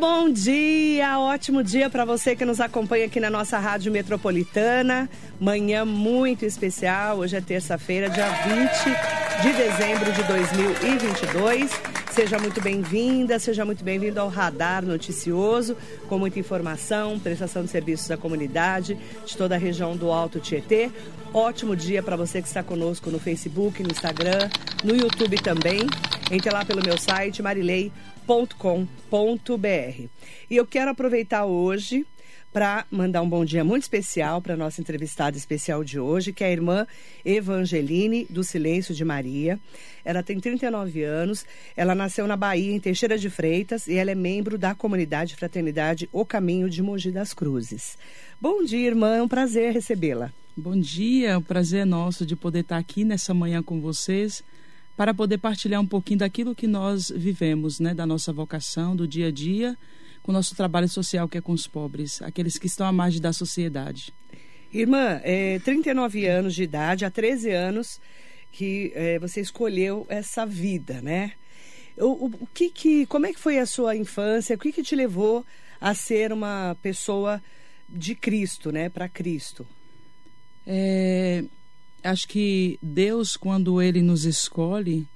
bom dia, ótimo dia para você que nos acompanha aqui na nossa Rádio Metropolitana. Manhã muito especial, hoje é terça-feira, dia 20 de dezembro de 2022. Seja muito bem-vinda, seja muito bem-vindo ao Radar Noticioso, com muita informação, prestação de serviços à comunidade de toda a região do Alto Tietê. Ótimo dia para você que está conosco no Facebook, no Instagram, no YouTube também. Entre lá pelo meu site marilei.com.br. E eu quero aproveitar hoje para mandar um bom dia muito especial para nossa entrevistada especial de hoje, que é a irmã Evangeline do Silêncio de Maria. Ela tem 39 anos, ela nasceu na Bahia, em Teixeira de Freitas, e ela é membro da comunidade Fraternidade O Caminho de Mogi das Cruzes. Bom dia, irmã, é um prazer recebê-la. Bom dia, o prazer é nosso de poder estar aqui nessa manhã com vocês para poder partilhar um pouquinho daquilo que nós vivemos, né, da nossa vocação, do dia a dia, com o nosso trabalho social que é com os pobres, aqueles que estão à margem da sociedade. Irmã, é, 39 anos de idade, há 13 anos que é, você escolheu essa vida, né? O, o, o, que que, como é que foi a sua infância? O que que te levou a ser uma pessoa de Cristo, né? Para Cristo? É, acho que Deus, quando Ele nos escolhe,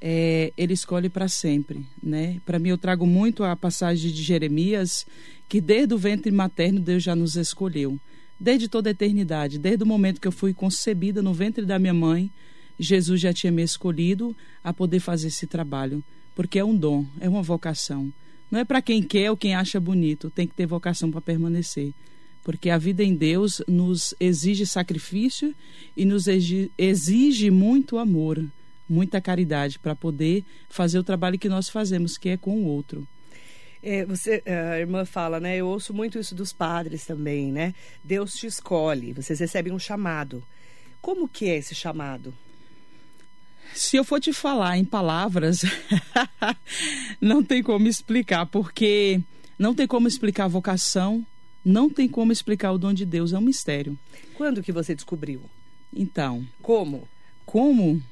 é, Ele escolhe para sempre, né? Para mim, eu trago muito a passagem de Jeremias, que desde o ventre materno Deus já nos escolheu. Desde toda a eternidade, desde o momento que eu fui concebida no ventre da minha mãe, Jesus já tinha me escolhido a poder fazer esse trabalho, porque é um dom, é uma vocação. Não é para quem quer ou quem acha bonito, tem que ter vocação para permanecer porque a vida em Deus nos exige sacrifício e nos exige muito amor, muita caridade para poder fazer o trabalho que nós fazemos, que é com o outro. É, você, a irmã fala, né? Eu ouço muito isso dos padres também, né? Deus te escolhe, vocês recebem um chamado. Como que é esse chamado? Se eu for te falar em palavras, não tem como explicar, porque não tem como explicar a vocação, não tem como explicar o dom de Deus, é um mistério. Quando que você descobriu? Então. Como? Como?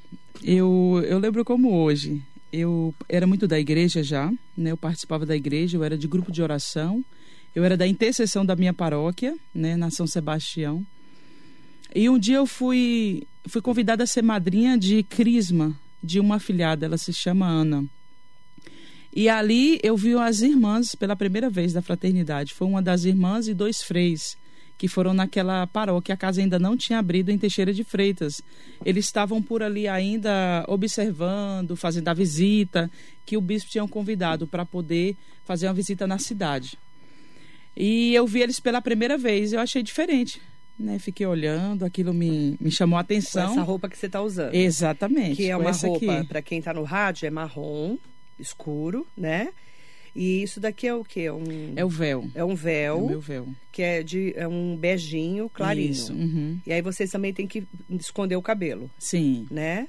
Eu, eu lembro como hoje. Eu era muito da igreja já, né? Eu participava da igreja, eu era de grupo de oração, eu era da intercessão da minha paróquia, né, na São Sebastião. E um dia eu fui fui convidada a ser madrinha de crisma de uma afilhada, ela se chama Ana. E ali eu vi as irmãs pela primeira vez da fraternidade. Foi uma das irmãs e dois freis que foram naquela paróquia. A casa ainda não tinha abrido em Teixeira de Freitas. Eles estavam por ali ainda observando, fazendo a visita que o bispo tinha convidado para poder fazer uma visita na cidade. E eu vi eles pela primeira vez. Eu achei diferente. Né, fiquei olhando, aquilo me, me chamou a atenção. Com essa roupa que você está usando. Exatamente. Que é uma roupa, para quem está no rádio, é marrom, escuro, né? E isso daqui é o quê? Um, é o véu. É um véu. É o meu véu. Que é, de, é um beijinho clarinho. Isso. Uhum. E aí vocês também têm que esconder o cabelo. Sim. Né?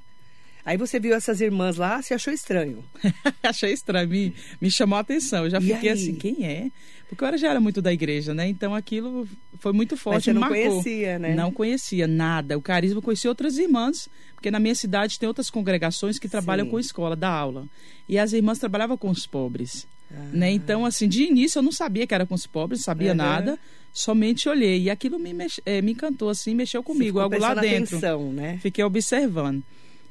Aí você viu essas irmãs lá, se achou estranho. Achei estranho, me, me chamou a atenção. Eu já e fiquei aí? assim, quem é? Porque eu já era muito da igreja, né? Então aquilo foi muito forte. Mas você não marcou. conhecia, né? Não conhecia nada. O carisma conhecia outras irmãs, porque na minha cidade tem outras congregações que trabalham Sim. com escola, da aula. E as irmãs trabalhavam com os pobres. Ah. Né? Então, assim, de início eu não sabia que era com os pobres, não sabia uhum. nada somente olhei e aquilo me, mex... é, me encantou assim, mexeu comigo, algo lá dentro. Atenção, né? Fiquei observando.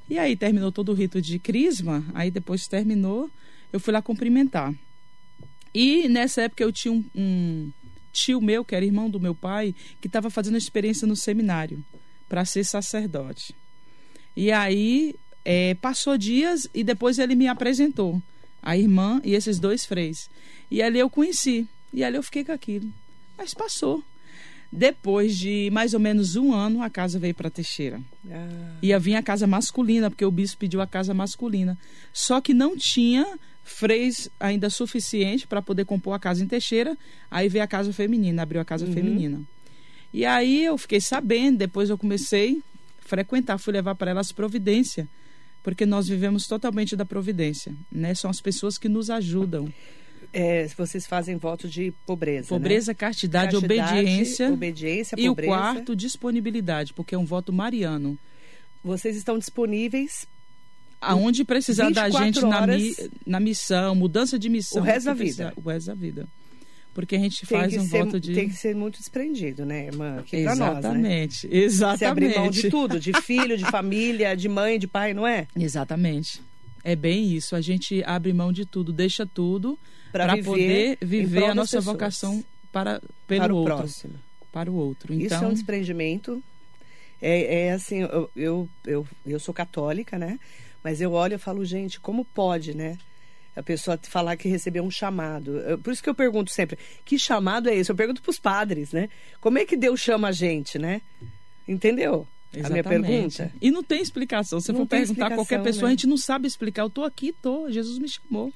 E aí terminou todo o rito de crisma, aí depois terminou, eu fui lá cumprimentar. E nessa época eu tinha um, um tio meu, que era irmão do meu pai, que estava fazendo experiência no seminário para ser sacerdote. E aí é, passou dias e depois ele me apresentou, a irmã e esses dois freis. E ali eu conheci, e ali eu fiquei com aquilo. Mas passou. Depois de mais ou menos um ano, a casa veio para Teixeira. Ah. Ia vir a casa masculina, porque o bispo pediu a casa masculina. Só que não tinha freis ainda suficiente para poder compor a casa em Teixeira. Aí veio a casa feminina, abriu a casa uhum. feminina. E aí eu fiquei sabendo, depois eu comecei a frequentar, fui levar para elas providência, porque nós vivemos totalmente da providência, né? São as pessoas que nos ajudam é, vocês fazem voto de pobreza. Pobreza, né? castidade, castidade, obediência. Obediência, e pobreza. o quarto, disponibilidade, porque é um voto mariano. Vocês estão disponíveis Aonde precisar da 24 gente na, mi- na missão, mudança de missão. O resto da vida. O resto da vida. Porque a gente Tem faz que, um ser, voto de. tem que ser muito desprendido, né, irmã? Aqui pra nós, né? Exatamente. Exatamente. Você abrir mão de tudo, de filho, de família, de mãe, de pai, não é? Exatamente. É bem isso. A gente abre mão de tudo, deixa tudo para poder viver a nossa pessoas. vocação para pelo para o outro, próximo. para o outro. Isso é Então, um desprendimento. É, é assim, eu, eu, eu, eu sou católica, né? Mas eu olho e falo, gente, como pode, né? A pessoa falar que recebeu um chamado. Por isso que eu pergunto sempre, que chamado é esse? Eu pergunto para os padres, né? Como é que Deus chama a gente, né? Entendeu? A minha exatamente. pergunta. E não tem explicação. Se Não for perguntar a qualquer pessoa, né? a gente não sabe explicar. Eu tô aqui, tô. Jesus me chamou.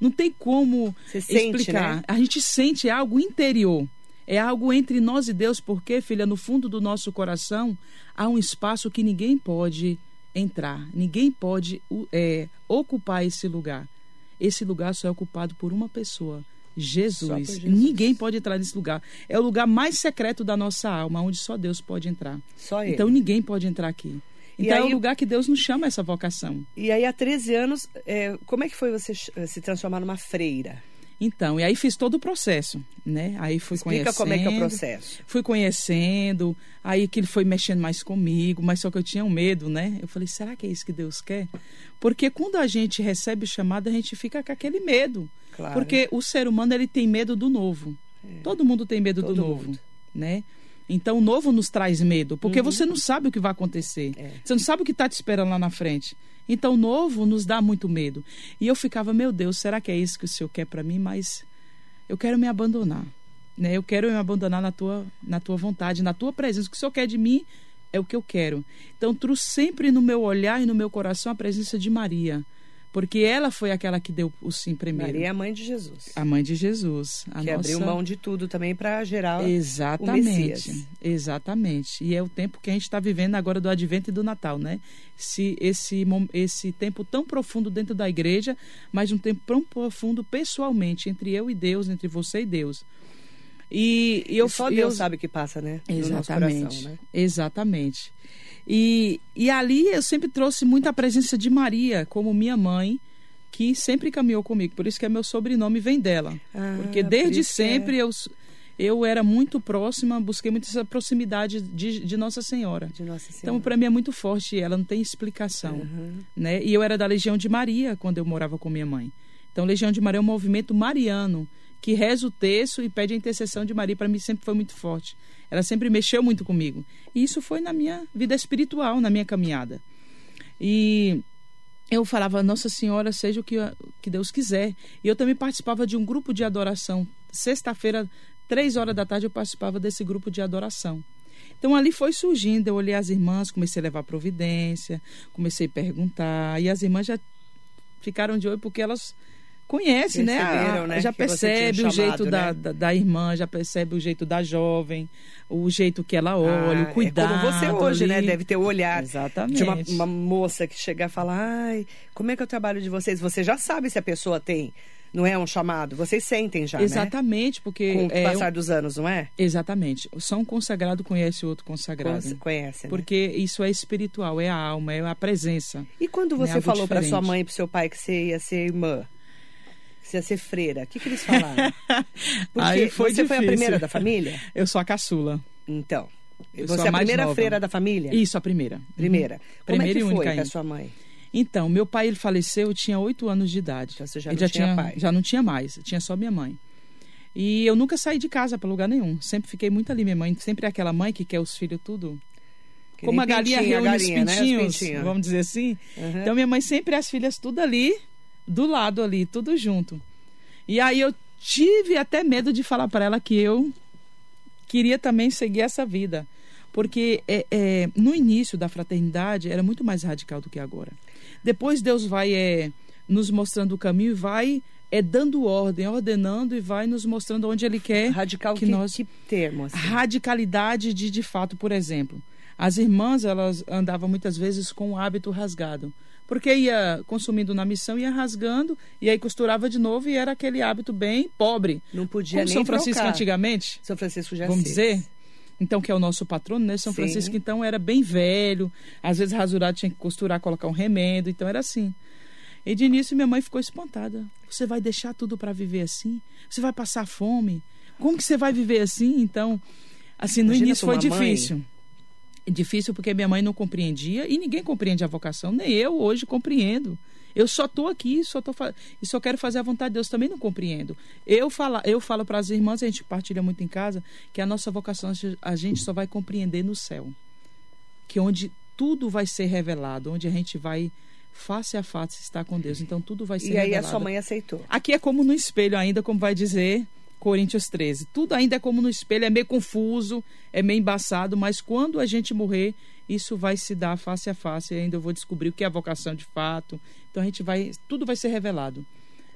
Não tem como Você sente, explicar. né? A gente sente algo interior. É algo entre nós e Deus, porque, filha, no fundo do nosso coração há um espaço que ninguém pode entrar, ninguém pode é, ocupar esse lugar. Esse lugar só é ocupado por uma pessoa. Jesus. Jesus. Ninguém pode entrar nesse lugar. É o lugar mais secreto da nossa alma, onde só Deus pode entrar. Só ele. Então ninguém pode entrar aqui. Então é aí- o lugar que Deus nos chama essa vocação. E aí, há 13 anos, é, como é que foi você ch- se transformar numa freira? Então, e aí fiz todo o processo, né? Aí fui Explica conhecendo. como é que é o processo. Fui conhecendo, aí que ele foi mexendo mais comigo, mas só que eu tinha um medo, né? Eu falei, será que é isso que Deus quer? Porque quando a gente recebe o chamado, a gente fica com aquele medo. Claro. Porque o ser humano, ele tem medo do novo. Todo mundo tem medo do Todo novo, mundo. né? Então, o novo nos traz medo, porque você não sabe o que vai acontecer. É. Você não sabe o que está te esperando lá na frente. Então, novo nos dá muito medo. E eu ficava, meu Deus, será que é isso que o Senhor quer para mim? Mas eu quero me abandonar. Né? Eu quero me abandonar na tua, na tua vontade, na tua presença. O que o Senhor quer de mim é o que eu quero. Então, trouxe sempre no meu olhar e no meu coração a presença de Maria. Porque ela foi aquela que deu o sim primeiro. Maria é a mãe de Jesus. A mãe de Jesus. Que nossa... abriu mão de tudo também para gerar o Exatamente, Messias. exatamente. E é o tempo que a gente está vivendo agora do Advento e do Natal, né? Esse, esse, esse tempo tão profundo dentro da igreja, mas um tempo tão profundo pessoalmente, entre eu e Deus, entre você e Deus. E, e eu E só Deus eu, sabe o que passa, né? No Exatamente. coração, né? Exatamente. E, e ali eu sempre trouxe muita presença de Maria como minha mãe, que sempre caminhou comigo. Por isso que é meu sobrenome vem dela. Ah, Porque por desde que é. sempre eu, eu era muito próxima, busquei muito essa proximidade de, de Nossa Senhora. De Nossa Senhora. Então, para mim é muito forte, ela não tem explicação. Uhum. Né? E eu era da Legião de Maria quando eu morava com minha mãe. Então, Legião de Maria é um movimento mariano que reza o texto e pede a intercessão de Maria. Para mim sempre foi muito forte. Ela sempre mexeu muito comigo. E isso foi na minha vida espiritual, na minha caminhada. E eu falava, Nossa Senhora, seja o que, que Deus quiser. E eu também participava de um grupo de adoração. Sexta-feira, três horas da tarde, eu participava desse grupo de adoração. Então ali foi surgindo, eu olhei as irmãs, comecei a levar providência, comecei a perguntar, e as irmãs já ficaram de olho porque elas conhecem, né? A- né, Já percebe o chamado, jeito da, né? da, da irmã, já percebe o jeito da jovem, o jeito que ela olha, Ah, o cuidado. É como você hoje, né? ali. Deve ter o olhar Exatamente. de uma, uma moça que chega e fala: Ai, como é que é o trabalho de vocês? Você já sabe se a pessoa tem, não é um chamado. Vocês sentem já, né? Exatamente, porque. Com o é, passar dos anos, não é? Exatamente. Só um consagrado conhece o outro consagrado. Conhece, conhece né? Porque isso é espiritual, é a alma, é a presença. E quando você algo falou para sua mãe e para seu pai que você ia ser irmã, você ia ser freira, o que, que eles falaram? Porque Aí foi você foi a difícil. primeira da família? Eu sou a caçula. Então. Eu você é a primeira nova. freira da família? Isso, a primeira. Primeira. Uhum. Como Primeira é que e foi com a sua mãe? Então, meu pai ele faleceu, eu tinha oito anos de idade. Então você já Ele não tinha pai. Já não tinha mais, tinha só minha mãe. E eu nunca saí de casa para lugar nenhum. Sempre fiquei muito ali. Minha mãe sempre é aquela mãe que quer os filhos tudo. Que Como a galinha pintinho, a reúne galinha, os né? pintinhos, pintinhos. vamos dizer assim. Uhum. Então, minha mãe sempre as filhas tudo ali, do lado ali, tudo junto. E aí eu tive até medo de falar para ela que eu queria também seguir essa vida. Porque é, é, no início da fraternidade era muito mais radical do que agora. Depois Deus vai é, nos mostrando o caminho e vai é, dando ordem, ordenando e vai nos mostrando onde Ele quer Radical, que que, nós- que termo? Assim? radicalidade de de fato, por exemplo. As irmãs, elas andavam muitas vezes com o hábito rasgado. Porque ia consumindo na missão, ia rasgando, e aí costurava de novo, e era aquele hábito bem pobre. Não podia Como nem São Francisco trocar. antigamente, São Francisco já vamos dizer. então que é o nosso patrono, né? São Sim. Francisco, então era bem velho, às vezes rasurado tinha que costurar, colocar um remendo, então era assim. E de início minha mãe ficou espantada. Você vai deixar tudo para viver assim? Você vai passar fome? Como que você vai viver assim? Então, assim, no Imagina início foi tua mãe. Difícil. Porque minha mãe não compreendia e ninguém compreende a vocação, nem eu hoje compreendo. Eu só estou aqui, só tô e só quero fazer a vontade de Deus, também não compreendo. Eu falo, eu falo para as irmãs, a gente partilha muito em casa, que a nossa vocação a gente só vai compreender no céu. Que onde tudo vai ser revelado, onde a gente vai face a face estar com Deus. Então tudo vai ser E aí revelado. a sua mãe aceitou. Aqui é como no espelho ainda, como vai dizer Coríntios 13. Tudo ainda é como no espelho, é meio confuso, é meio embaçado, mas quando a gente morrer, isso vai se dar face a face, e ainda eu vou descobrir o que é a vocação de fato. Então a gente vai, tudo vai ser revelado,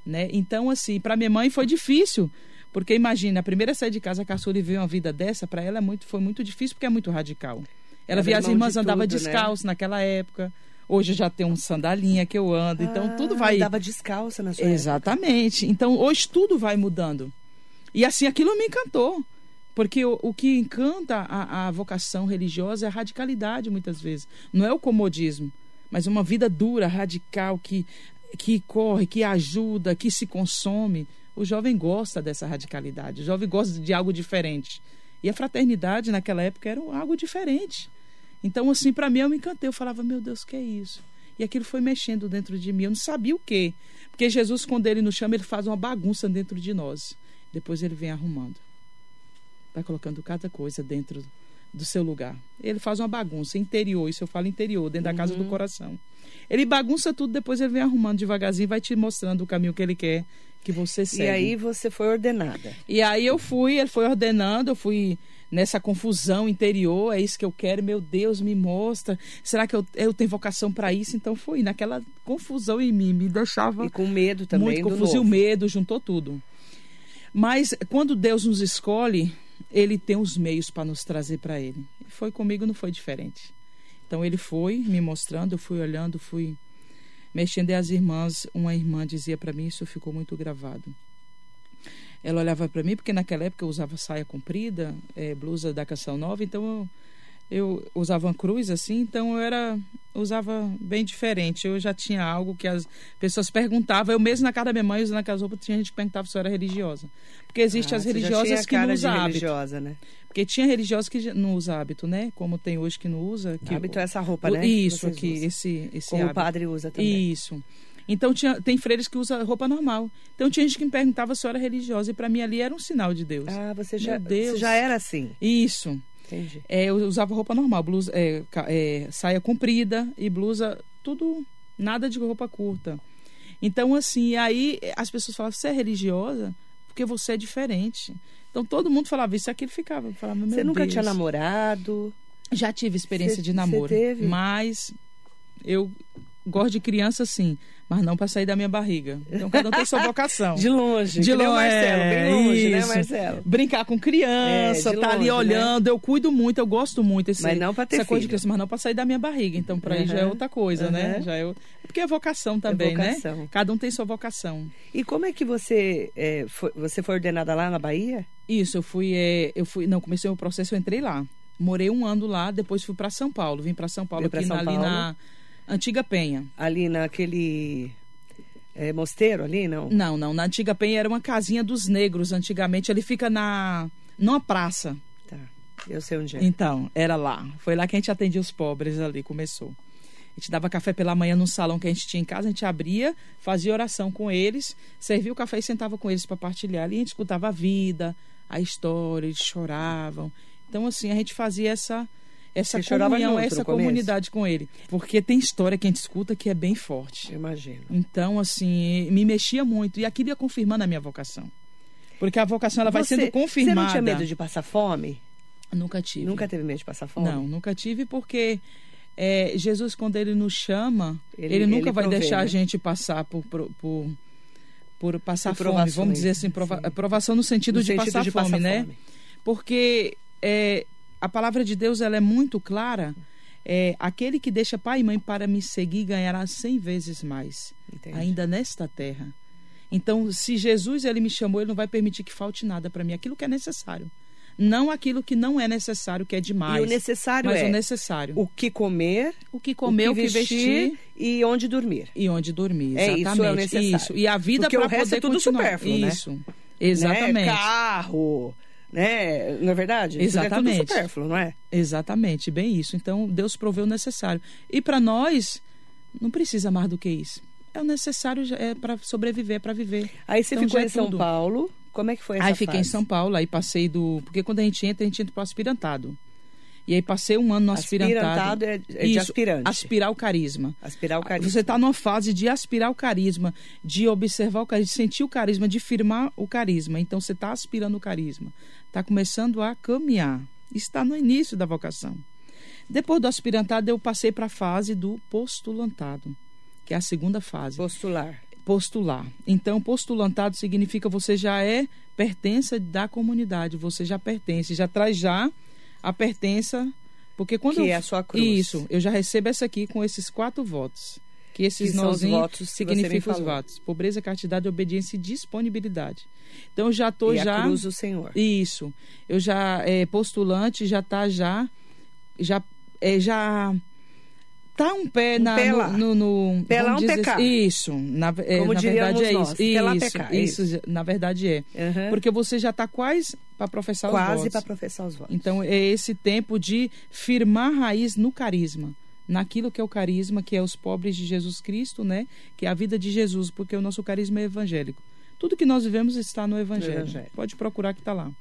né? Então assim, para minha mãe foi difícil, porque imagina, a primeira sair de casa, a caçula e ver uma vida dessa, para ela é muito, foi muito difícil porque é muito radical. Ela via as irmãs de andavam tudo, né? descalço naquela época. Hoje eu já tenho um sandalinha que eu ando, então tudo Ah, vai Dava descalça na sua época. Exatamente. Então, hoje tudo vai mudando. E assim, aquilo me encantou. Porque o, o que encanta a, a vocação religiosa é a radicalidade, muitas vezes. Não é o comodismo, mas uma vida dura, radical, que, que corre, que ajuda, que se consome. O jovem gosta dessa radicalidade. O jovem gosta de algo diferente. E a fraternidade, naquela época, era algo diferente. Então, assim, para mim, eu me encantei. Eu falava, meu Deus, que é isso? E aquilo foi mexendo dentro de mim. Eu não sabia o quê. Porque Jesus, quando ele nos chama, ele faz uma bagunça dentro de nós. Depois ele vem arrumando. Vai colocando cada coisa dentro do seu lugar. Ele faz uma bagunça interior, isso eu falo interior, dentro da casa do coração. Ele bagunça tudo, depois ele vem arrumando devagarzinho, vai te mostrando o caminho que ele quer que você segue. E aí você foi ordenada. E aí eu fui, ele foi ordenando, eu fui nessa confusão interior, é isso que eu quero, meu Deus, me mostra. Será que eu, eu tenho vocação para isso? Então fui naquela confusão em mim, me deixava E com medo também muito confuso, e o medo, juntou tudo. Mas quando Deus nos escolhe, ele tem os meios para nos trazer para ele. Foi comigo, não foi diferente. Então ele foi me mostrando, eu fui olhando, fui mexendo e as irmãs, uma irmã dizia para mim, isso ficou muito gravado. Ela olhava para mim, porque naquela época eu usava saia comprida, eh, blusa da Canção Nova, então eu, eu usava uma cruz assim, então eu era usava bem diferente. Eu já tinha algo que as pessoas perguntavam, eu mesmo na casa da minha mãe, usando aquelas roupas, tinha gente que perguntava se eu era religiosa. Porque existem Ah, as religiosas que não usam hábito. religiosa, né? Porque tinha religiosos que não usam hábito, né? Como tem hoje que não usa. Que hábito é essa roupa, o- né? Isso vocês aqui, usam. esse, esse Como o hábito. padre usa também. Isso. Então tinha, tem freiras que usam roupa normal. Então tinha gente que me perguntava se eu era religiosa e para mim ali era um sinal de Deus. Ah, você já, Deus. você já era assim. Isso. Entendi. É, eu usava roupa normal, blusa, é, é, saia comprida e blusa, tudo, nada de roupa curta. Então, assim, aí as pessoas falavam, você é religiosa? Porque você é diferente. Então todo mundo falava isso, aquilo ficava. Falava, meu Você nunca Deus. tinha namorado? Já tive experiência Cê- de namoro. Mas eu gosto de criança, sim, mas não para sair da minha barriga. Então cada um tem sua vocação. De longe. De longe, Marcelo, bem é, longe, né, isso. Marcelo? Brincar com criança, É, tá ali longe, né? olhando, eu cuido muito, eu gosto muito. Esse, Mas não pra ter essa coisa de filho. criança, mas não para sair da minha barriga. Então, para aí já é outra coisa, né? aham. Já é, o- porque é vocação também, vocação. né? Cada um tem sua vocação. E como é que você é, foi, você foi ordenada lá na Bahia? Isso, eu fui, é, eu fui, não, comecei o processo, eu entrei lá. Morei um ano lá, depois fui para São Paulo. Vim para São Paulo, pra aqui São na, ali Paulo. na Antiga Penha. Ali naquele é, mosteiro ali, não? Não, não, na Antiga Penha era uma casinha dos negros antigamente. Ele fica na numa praça. Tá. Eu sei onde é. Então, era lá. Foi lá que a gente atendia os pobres ali, começou. A gente dava café pela manhã num salão que a gente tinha em casa, a gente abria, fazia oração com eles, servia o café e sentava com eles para partilhar. Ali a gente escutava a vida, a história, eles choravam. Então, assim, a gente fazia essa essa Você comunhão, essa comunidade com ele. Porque tem história que a gente escuta que é bem forte. Eu imagino. Então, assim, me mexia muito. E aquilo ia confirmando a minha vocação. Porque a vocação ela vai Você- sendo confirmada. Você não tinha medo de passar fome? Nunca tive. Nunca teve medo de passar fome? Não, nunca tive, porque é, Jesus, quando ele nos chama, Ele- ele, nunca ele vai provê, deixar né? a gente passar por. por, por por passar fome, vamos dizer assim, prova- provação no sentido, No de, sentido passar de fome, passar né? fome. Porque é, a palavra de Deus ela é muito clara. É, aquele que deixa pai e mãe para me seguir ganhará cem vezes mais, Entendi. ainda nesta terra. Então, se Jesus ele me chamou, ele não vai permitir que falte nada para mim, aquilo que é necessário. Não aquilo que não é necessário, que é demais. E o necessário mas é o necessário. o que comer, O que comer, o que, vestir, e onde dormir. e onde dormir. É, isso é o exatamente. necessário. Isso. E a vida para o poder é tudo continuar. né? Isso. Exatamente. Né? Carro, né? Não é verdade? Exatamente. É tudo supérfluo, não é? Exatamente, bem isso. Então, Deus proveu o necessário. E para nós, não precisa mais do que isso. É o necessário é para sobreviver, para viver. Aí você Então, ficou é em São tudo. Paulo. Como é que foi essa Aí fiquei em? São Paulo, aí passei do. Porque quando a gente entra, a gente entra pro aspirantado. E aí passei um ano no aspirantado. Aspirantado é- é de Isso, aspirante. Aspirar o carisma. Aspirar o carisma. Você está numa fase de aspirar o carisma, de observar o carisma, de sentir o carisma, de firmar o carisma. Então você está aspirando o carisma. Está começando a caminhar. Está no início da vocação. Depois do aspirantado, eu passei para a fase do postulantado, que é a segunda fase Postular. postular. Então, postulantado significa você já é pertença da comunidade, você já pertence, já traz já a pertença, porque quando Que eu- é a sua cruz. Isso, eu já recebo essa aqui com esses quatro votos. Que esses Que são os nozinhos votos significam os votos. Pobreza, castidade, obediência e disponibilidade. Então, eu já estou já a cruz do Senhor. isso. Eu já é postulante, já tá já já é, já tá um pé Um na pé no, no, no- Pé lá, um pecar. assim, Isso, na, é, Como na verdade é nós, isso. Isso, pecar, isso, isso. na verdade é. Uhum. Porque você já está quase para professar os Quase votos. para professar os votos. Então é esse tempo de firmar raiz no carisma, naquilo que é o carisma, que é os pobres de Jesus Cristo, né? Que é a vida de Jesus, porque o nosso carisma é evangélico. Tudo que nós vivemos está no evangelho. Evangelho. Pode procurar que está lá.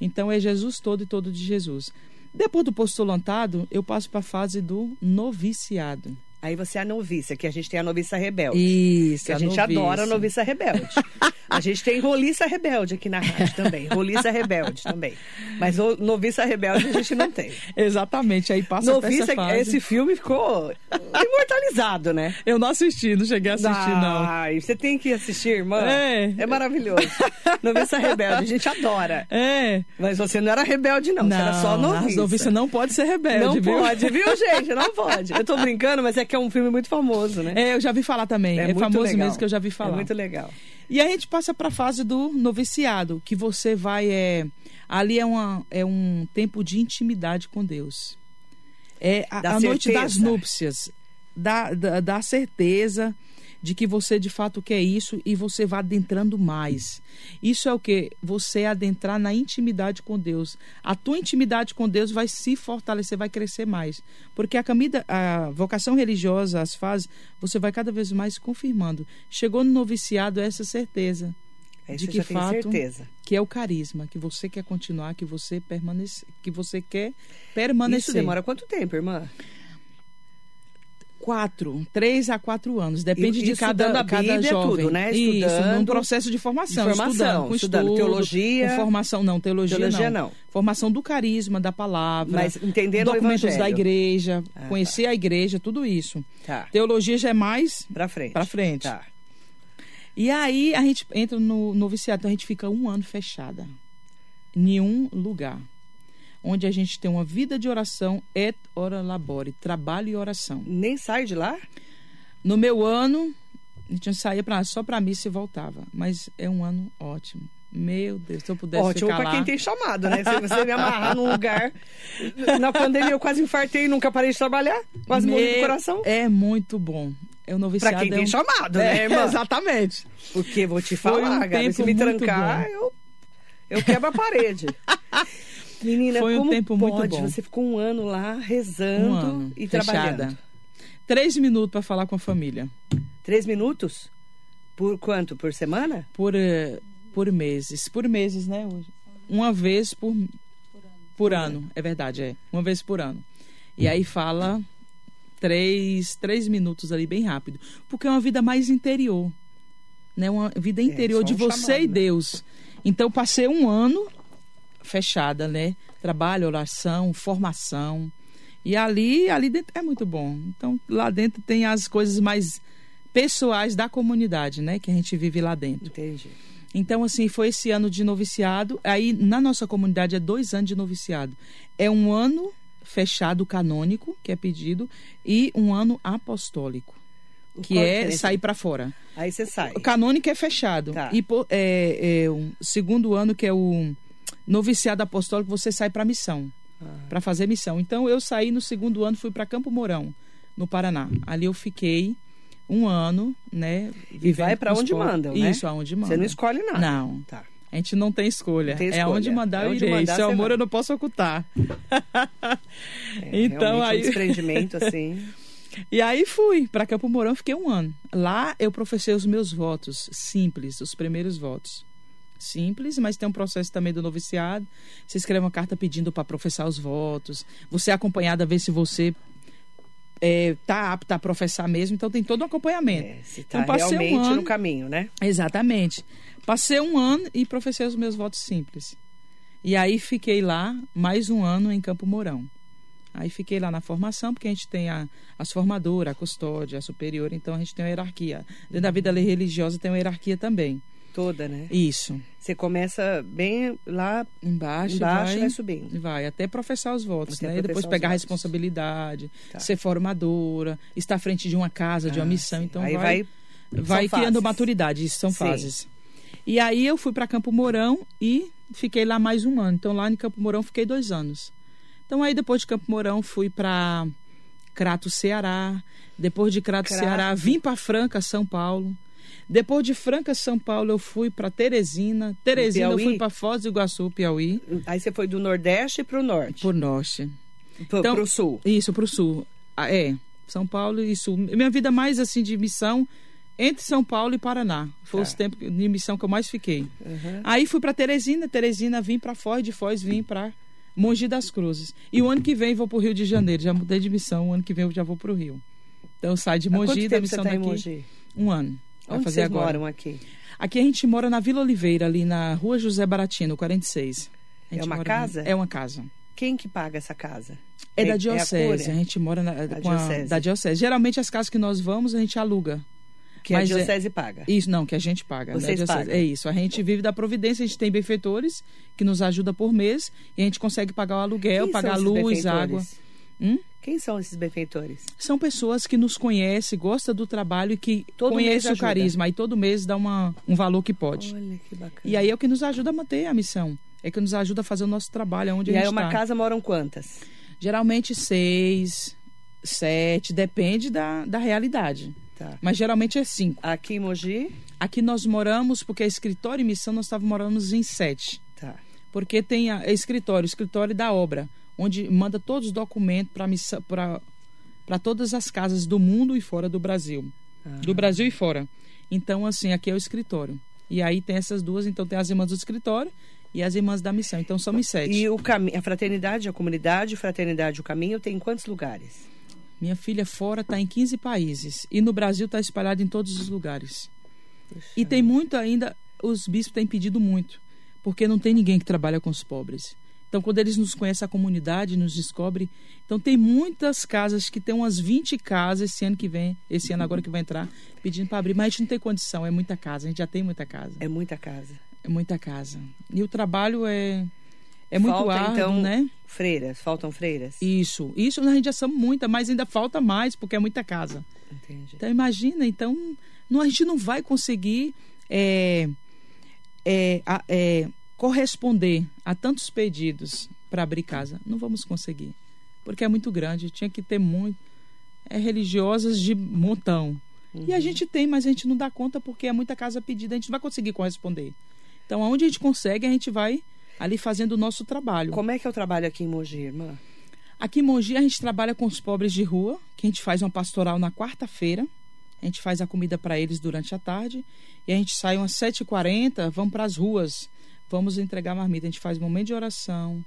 Então é Jesus todo e todo de Jesus. Depois do postulantado, eu passo para a fase do noviciado. Aí você é a noviça, que a gente tem a noviça rebelde. Isso, Que a gente adora a noviça rebelde. A gente tem roliça rebelde aqui na rádio também. Roliça rebelde também. Mas o noviça rebelde a gente não tem. Exatamente, aí passa Noviça, esse filme ficou imortalizado, né? Eu não assisti, não cheguei a assistir, não. Ai, você tem que assistir, irmã. É. É maravilhoso. Noviça rebelde, a gente adora. É. Mas você não era rebelde, não. você era só noviça. As noviças não pode ser rebelde, Não viu? pode, viu, gente? Não pode. Eu tô brincando, mas é que é um filme muito famoso, né? É, eu já vi falar também. É, muito famoso legal. mesmo que eu já vi falar. É muito legal. E aí a gente passa para a fase do noviciado, que você vai é ali é, uma, é um tempo de intimidade com Deus. É a, a noite das núpcias, da, da, da certeza de que você de fato quer isso e você vai adentrando mais. Isso é o que? Você adentrar na intimidade com Deus. A tua intimidade com Deus vai se fortalecer, vai crescer mais. Porque a camida, a vocação religiosa, as fases, você vai cada vez mais se confirmando. Chegou no noviciado essa certeza Aí de que fato certeza. que é o carisma, que você quer continuar, que você permanece, que você quer permanecer. Isso demora quanto tempo, irmã? Quatro, três a quatro anos, depende E- de cada, a cada Bíblia, jovem. tudo, né? Isso, Estudando. num processo de formação, De formação, estudando, com estudando estudo, teologia. com formação não, teologia, Teologia não. não. Formação do carisma, da palavra, Mas entendendo documentos da igreja, Ah, conhecer a igreja, tudo isso. Tá. Teologia já é mais Pra frente. Pra frente. Tá. E aí a gente entra no noviciado, então a gente fica um ano fechada. Em nenhum lugar. Onde a gente tem uma vida de oração et ora labore, trabalho e oração. Nem sai de lá? No meu ano, a gente saía pra, só para missa e voltava. Mas é um ano ótimo. Meu Deus, se eu pudesse Ótimo ficar pra lá... quem tem chamado, né? Se você me amarrar num lugar. Na pandemia eu quase infartei e nunca parei de trabalhar. Quase morri do Meu- coração. É muito bom. É o noviciado. Pra quem é tem um- chamado, É, né, irmã? Exatamente. Porque vou te Foi um falar, cara, se me trancar, bom. eu, eu quebro a parede. Menina, Foi um como tempo muito pode? bom. Você ficou um ano lá rezando Um ano, e fechada. trabalhando. Três minutos para falar com a família. Três minutos? Por quanto? Por semana? Por, eh, por meses. Por meses, né? hoje? Uma vez por, por ano. É verdade, é. Uma vez por ano. E aí fala três, três minutos ali, bem rápido. Porque é uma vida mais interior. Né? Uma vida interior só de um você chamado, e né? Deus. Então, passei um ano fechada, né? Trabalho, oração, formação. E ali, ali dentro é muito bom. Então, lá dentro tem as coisas mais pessoais da comunidade, né? Que a gente vive lá dentro. Entendi. Então, assim, foi esse ano de noviciado. Aí, na nossa comunidade, é dois anos de noviciado. É um ano fechado canônico, que é pedido, e um ano apostólico, O- que é sair para fora. Aí você sai. O canônico é fechado. Tá. E é, é o segundo ano, que é o noviciado apostólico, você sai para missão, ah. para fazer missão. Então eu saí no segundo ano, fui para Campo Mourão, no Paraná. Ali eu fiquei um ano, né? E vai para onde mandam, né? Isso, aonde manda. Você não escolhe nada. Não. Tá. A gente não tem escolha. Não tem escolha. É onde mandar é eu irei. Mandar, Seu amor vai. eu não posso ocultar. É, então aí. Um desprendimento assim. E aí fui para Campo Mourão, fiquei um ano. Lá eu professei os meus votos, simples, os primeiros votos. Simples, mas tem um processo também do noviciado. Você escreve uma carta pedindo para professar os votos. Você é acompanhado a ver se você é, tá apta a professar mesmo, então tem todo um acompanhamento. É, se tá então, realmente um ano, no caminho, né? Exatamente. Passei um ano e professei os meus votos simples. E aí fiquei lá mais um ano em Campo Mourão. Aí fiquei lá na formação, porque a gente tem a, as formadoras, a custódia, a superior, então a gente tem uma hierarquia. Dentro da vida religiosa tem uma hierarquia também. Toda, né? Isso. Você começa bem lá embaixo, embaixo vai, vai subindo. Vai, até professar os votos, até né? E depois pegar a responsabilidade, tá. ser formadora, estar à frente de uma casa, ah, de uma ah, missão. Sim. Então aí vai, vai, vai criando maturidade, isso são sim. fases. E aí eu fui para Campo Mourão e fiquei lá mais um ano. Então lá em Campo Mourão fiquei dois anos. Então aí depois de Campo Mourão fui para Crato, Ceará. Depois de Crato, Crato. Ceará, vim para Franca, São Paulo. Depois de Franca, São Paulo, eu fui para Teresina. Teresina, eu fui para Foz do Iguaçu, Piauí. Aí você foi do Nordeste para o Norte? Para o Norte. Para então, o Sul? Isso, para o Sul. Ah, é, São Paulo e Sul. Minha vida mais assim de missão entre São Paulo e Paraná. Foi tá. os tempos de missão que eu mais fiquei. Uhum. Aí fui para Teresina. Teresina vim para Foz, de Foz vim para Mogi das Cruzes. E o ano que vem vou para o Rio de Janeiro. Já mudei de missão. O ano que vem eu já vou para o Rio. Então eu saio de Mogi da missão tá daqui. Um ano. Vai Onde fazer vocês agora. moram aqui? Aqui a gente mora na Vila Oliveira, ali na Rua José Baratino, 46. É uma casa? É uma casa. Quem que paga essa casa? É, é da diocese. É a, a, gente mora na, a diocese. A, da diocese. Geralmente as casas que nós vamos a gente aluga. Que Mas a é diocese é, paga. Isso, não, que a gente paga. Né? Vocês né? pagam. É isso. A gente vive da providência, a gente tem benfeitores que nos ajudam por mês e a gente consegue pagar o aluguel, Quem pagar luz, água. Hum? Quem são esses benfeitores? São pessoas que nos conhecem, gostam do trabalho e que todo conhecem o carisma. E todo mês dá uma, um valor que pode. Olha que bacana. E aí é o que nos ajuda a manter a missão. É que nos ajuda a fazer o nosso trabalho onde e a gente está. E aí uma tá. casa moram quantas? Geralmente seis, sete, depende da, da realidade. Tá. Mas geralmente é cinco. Aqui em Mogi? Aqui nós moramos, porque a escritório e missão nós estávamos morando em sete. Tá. Porque tem a, a escritório, escritório da obra, onde manda todos os documentos para todas as casas do mundo e fora do Brasil. Ah. Do Brasil e fora. Então, assim, aqui é o escritório. E aí tem essas duas, então tem as irmãs do escritório e as irmãs da missão. Então somos sete. E o a fraternidade, a comunidade, fraternidade, o caminho tem em quantos lugares? Minha filha fora está em 15 países e no Brasil está espalhada em todos os lugares. Puxa. E tem muito ainda, os bispos têm pedido muito, porque não tem ninguém que trabalha com os pobres. Então, quando eles nos conhecem a comunidade, nos descobrem. Então, tem muitas casas que tem umas 20 casas esse ano que vem, esse ano agora que vai entrar, pedindo para abrir. Mas a gente não tem condição, é muita casa. A gente já tem muita casa. É muita casa. É muita casa. E o trabalho é. É muito falta, árduo, então, né? Freiras, faltam freiras? Isso, isso a gente já são muita, mas ainda falta mais, porque é muita casa. Entendi. Então imagina, então não, a gente não vai conseguir é, é, é, corresponder a tantos pedidos para abrir casa. Não vamos conseguir, porque é muito grande. Tinha que ter muito. É, religiosas de montão. Uhum. E a uhum. gente tem, mas a gente não dá conta porque é muita casa pedida, a gente não vai conseguir corresponder. Então, aonde a gente consegue, a gente vai ali fazendo o nosso trabalho. Como é que é o trabalho aqui em Mogi, irmã? Aqui em Mogi, a gente trabalha com os pobres de rua, que a gente faz uma pastoral na quarta-feira. A gente faz a comida para eles durante a tarde. E a gente sai umas 7h40, vamos para as ruas vamos entregar marmita. A gente faz momento de oração,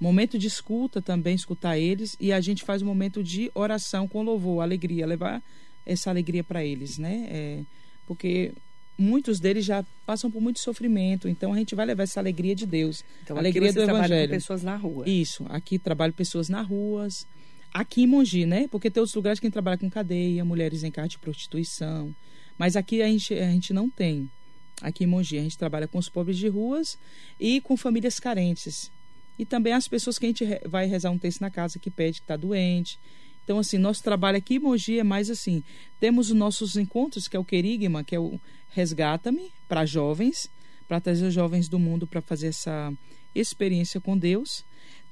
momento de escuta também, escutar eles, e a gente faz um momento de oração com louvor, alegria, levar essa alegria para eles, né? É, porque muitos deles já passam por muito sofrimento, então a gente vai levar essa alegria de Deus, então, alegria do Evangelho. Com pessoas na rua. Isso, aqui trabalho pessoas na ruas, aqui em Mogi, né? Porque tem outros lugares que a gente trabalha com cadeia, mulheres em casa de prostituição, mas aqui a gente, a gente não tem aqui em Mogi. A gente trabalha com os pobres de ruas e com famílias carentes. E também as pessoas que a gente vai rezar um texto na casa que pede que está doente. Então, assim, nosso trabalho aqui em Mogi é mais assim. Temos os nossos encontros, que é o Querigma, que é o Resgata-me, para jovens, para trazer os jovens do mundo para fazer essa, experiência com Deus.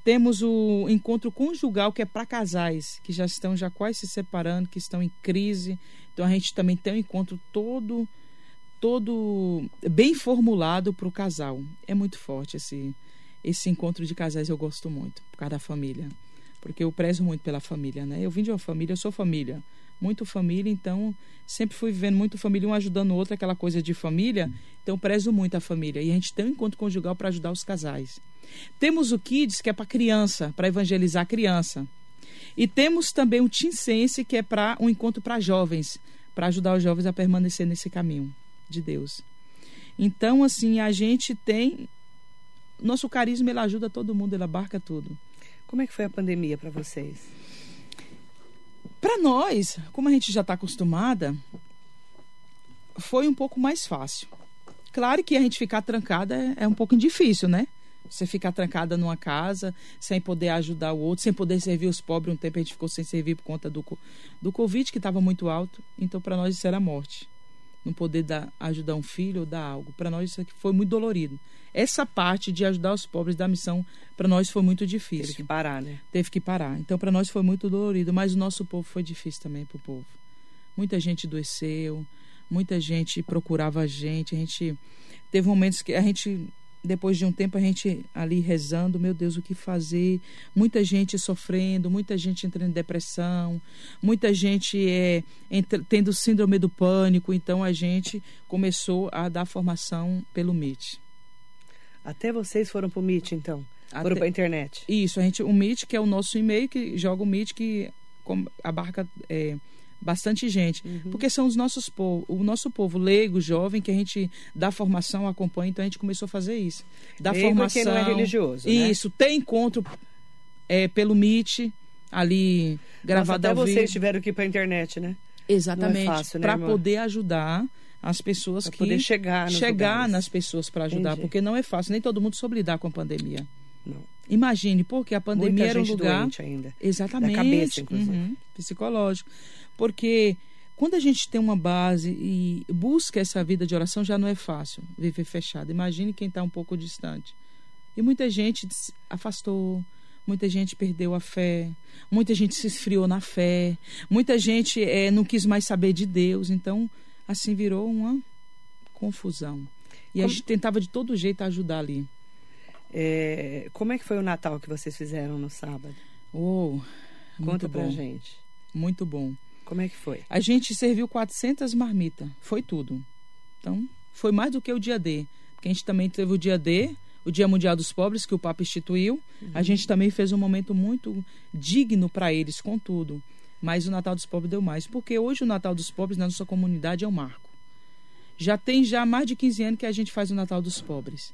Temos o encontro conjugal, que é para casais que já estão já quase se separando, que estão em crise. Então a gente também tem um encontro todo todo bem formulado para o casal. É muito forte esse esse encontro de casais, eu gosto muito, por causa da família. Porque eu prezo muito pela família, né? Eu vim de uma família, eu sou família muito família, então sempre fui vivendo muito família, um ajudando o outro, aquela coisa de família. Então prezo muito a família. E a gente tem um encontro conjugal para ajudar os casais. Temos o Kids, que é para criança, para evangelizar a criança. E temos também o Team Sense, que é para um encontro para jovens, para ajudar os jovens a permanecer nesse caminho de Deus. Então, assim, a gente tem. Nosso carisma, ele ajuda todo mundo, ele abarca tudo. Como é que foi a pandemia para vocês? Para nós, como a gente já está acostumada, foi um pouco mais fácil. Claro que a gente ficar trancada é um pouco difícil, né? Você ficar trancada numa casa, sem poder ajudar o outro, sem poder servir os pobres. Um tempo a gente ficou sem servir por conta do, do Covid, que estava muito alto. Então, para nós, isso era morte. Não poder dar, ajudar um filho ou dar algo. Para nós, isso aqui foi muito dolorido. Essa parte de ajudar os pobres da missão, para nós foi muito difícil. Teve que parar, né? Teve que parar. Então, para nós foi muito dolorido. Mas o nosso povo foi difícil também para o povo. Muita gente adoeceu, muita gente procurava a gente. A gente teve momentos que a gente depois de um tempo a gente ali rezando, meu Deus, o que fazer? Muita gente sofrendo, muita gente entrando em depressão, muita gente é, entra, tendo síndrome do pânico. Então a gente começou a dar formação pelo MIT. Até vocês foram para o Meet, então? Até... Foram para a internet? Isso, a gente, o Meet, que é o nosso e-mail, que joga o Meet, que abarca é, bastante gente. Uhum. Porque são os nossos povo, o nosso povo leigo, jovem, que a gente dá formação, acompanha, então a gente começou a fazer isso. Dá leigo formação. não é religioso. Né? Isso, né? tem encontro é, pelo Meet, ali gravado Nossa, até ao vocês vivo. tiveram que ir para a internet, né? Exatamente. É né, para poder ajudar as pessoas pra que poder chegar, chegar lugares. nas pessoas para ajudar, Entendi. porque não é fácil, nem todo mundo soube lidar com a pandemia. Não. Imagine, porque a pandemia Muita era um lugar ainda. exatamente, Da cabeça, inclusive. uhum, psicológico, porque quando a gente tem uma base e busca essa vida de oração já não é fácil viver fechado. Imagine quem está um pouco distante. E muita gente se afastou, muita gente perdeu a fé, muita gente se esfriou na fé, muita gente é, não quis mais saber de Deus. Então, assim virou uma confusão. E a Como- gente tentava de todo jeito ajudar ali. É, como é que foi o Natal que vocês fizeram no sábado? Oh, muito Conta pra bom, gente. muito bom. Como é que foi? A gente serviu 400 marmitas, foi tudo. Então, foi mais do que o dia D. Porque a gente também teve o dia D, o Dia Mundial dos Pobres, que o Papa instituiu. A gente também fez um momento muito digno para eles, com tudo. Mas o Natal dos Pobres deu mais. Porque hoje o Natal dos Pobres na nossa comunidade é um marco. Já tem já mais de 15 anos que a gente faz o Natal dos Pobres.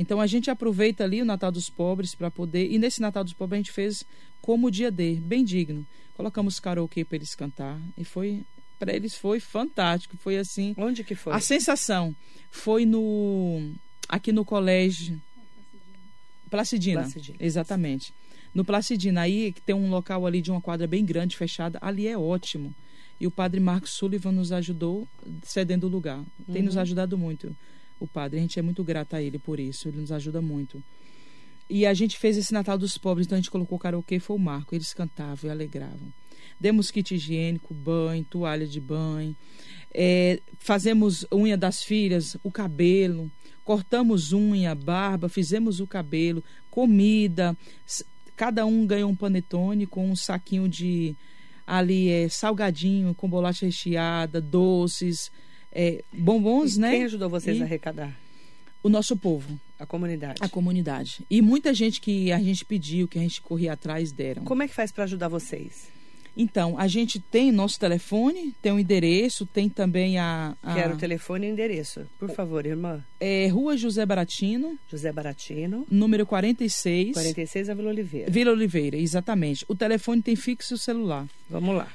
Então a gente aproveita ali o Natal dos Pobres para poder. E nesse Natal dos Pobres a gente fez como o dia D, bem digno. Colocamos karaokê para eles cantar. E foi. Para eles foi fantástico. Foi assim. Onde que foi? A sensação foi no. Aqui no colégio. Placidina. Placidina. Exatamente. No Placidina, aí que tem um local ali de uma quadra bem grande, fechada, ali é ótimo. E o padre Marcos Sullivan nos ajudou cedendo o lugar. Tem nos ajudado muito, o padre. A gente é muito grata a ele por isso. Ele nos ajuda muito. E a gente fez esse Natal dos Pobres, então a gente colocou karaokê, foi o Marco. Eles cantavam e alegravam. Demos kit higiênico, banho, toalha de banho. É, fazemos unha das filhas, o cabelo. Cortamos unha, barba, fizemos o cabelo, comida. Cada um ganhou um panetone com um saquinho de ali é salgadinho com bolacha recheada, doces, é, bombons, E né? Quem ajudou vocês E a arrecadar? O nosso povo, A comunidade. a comunidade. E muita gente que a gente pediu, que a gente corria atrás, deram. Como é que faz para ajudar vocês? Então, a gente tem nosso telefone, tem o endereço, tem também a, a Quero o telefone e o endereço. Por favor, irmã. é, Rua José Baratino, José Baratino, número 46, 46 da Vila Oliveira. Vila Oliveira, exatamente. O telefone tem fixo e celular. Vamos lá.